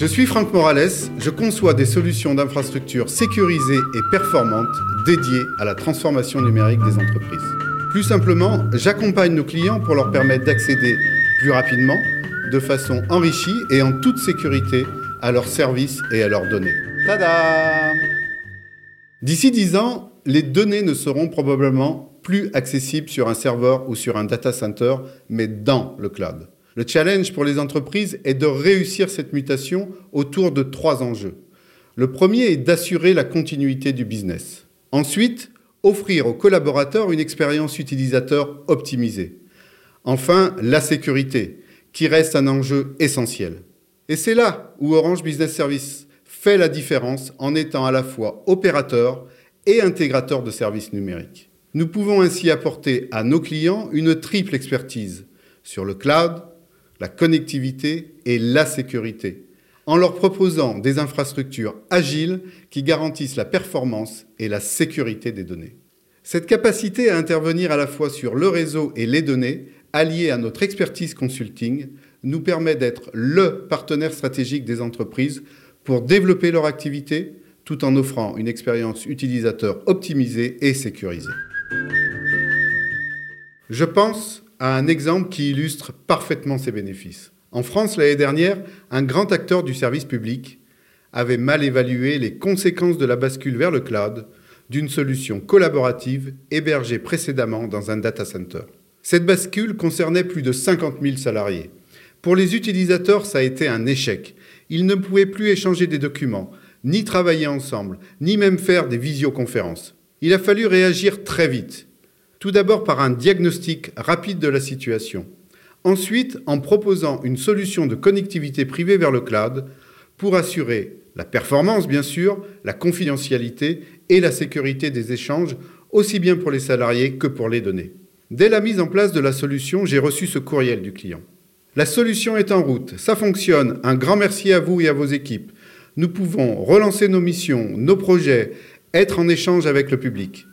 Je suis Franck Morales, je conçois des solutions d'infrastructures sécurisées et performantes dédiées à la transformation numérique des entreprises. Plus simplement, j'accompagne nos clients pour leur permettre d'accéder plus rapidement, de façon enrichie et en toute sécurité à leurs services et à leurs données. D'ici 10 ans, les données ne seront probablement plus accessibles sur un serveur ou sur un data center, mais dans le cloud. Le challenge pour les entreprises est de réussir cette mutation autour de trois enjeux. Le premier est d'assurer la continuité du business. Ensuite, offrir aux collaborateurs une expérience utilisateur optimisée. Enfin, la sécurité, qui reste un enjeu essentiel. Et c'est là où Orange Business Service fait la différence en étant à la fois opérateur et intégrateur de services numériques. Nous pouvons ainsi apporter à nos clients une triple expertise sur le cloud, la connectivité et la sécurité, en leur proposant des infrastructures agiles qui garantissent la performance et la sécurité des données. Cette capacité à intervenir à la fois sur le réseau et les données, alliée à notre expertise consulting, nous permet d'être le partenaire stratégique des entreprises pour développer leur activité tout en offrant une expérience utilisateur optimisée et sécurisée. Je pense à un exemple qui illustre parfaitement ces bénéfices. En France, l'année dernière, un grand acteur du service public avait mal évalué les conséquences de la bascule vers le cloud d'une solution collaborative hébergée précédemment dans un data center. Cette bascule concernait plus de 50 000 salariés. Pour les utilisateurs, ça a été un échec. Ils ne pouvaient plus échanger des documents, ni travailler ensemble, ni même faire des visioconférences. Il a fallu réagir très vite. Tout d'abord par un diagnostic rapide de la situation. Ensuite, en proposant une solution de connectivité privée vers le cloud pour assurer la performance, bien sûr, la confidentialité et la sécurité des échanges, aussi bien pour les salariés que pour les données. Dès la mise en place de la solution, j'ai reçu ce courriel du client. La solution est en route, ça fonctionne, un grand merci à vous et à vos équipes. Nous pouvons relancer nos missions, nos projets, être en échange avec le public.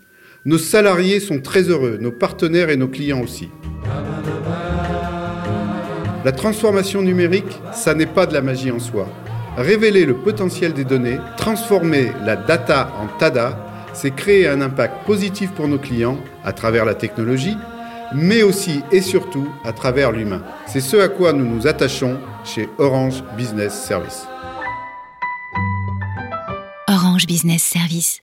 Nos salariés sont très heureux, nos partenaires et nos clients aussi. La transformation numérique, ça n'est pas de la magie en soi. Révéler le potentiel des données, transformer la data en TADA, c'est créer un impact positif pour nos clients à travers la technologie, mais aussi et surtout à travers l'humain. C'est ce à quoi nous nous attachons chez Orange Business Service. Orange Business Service.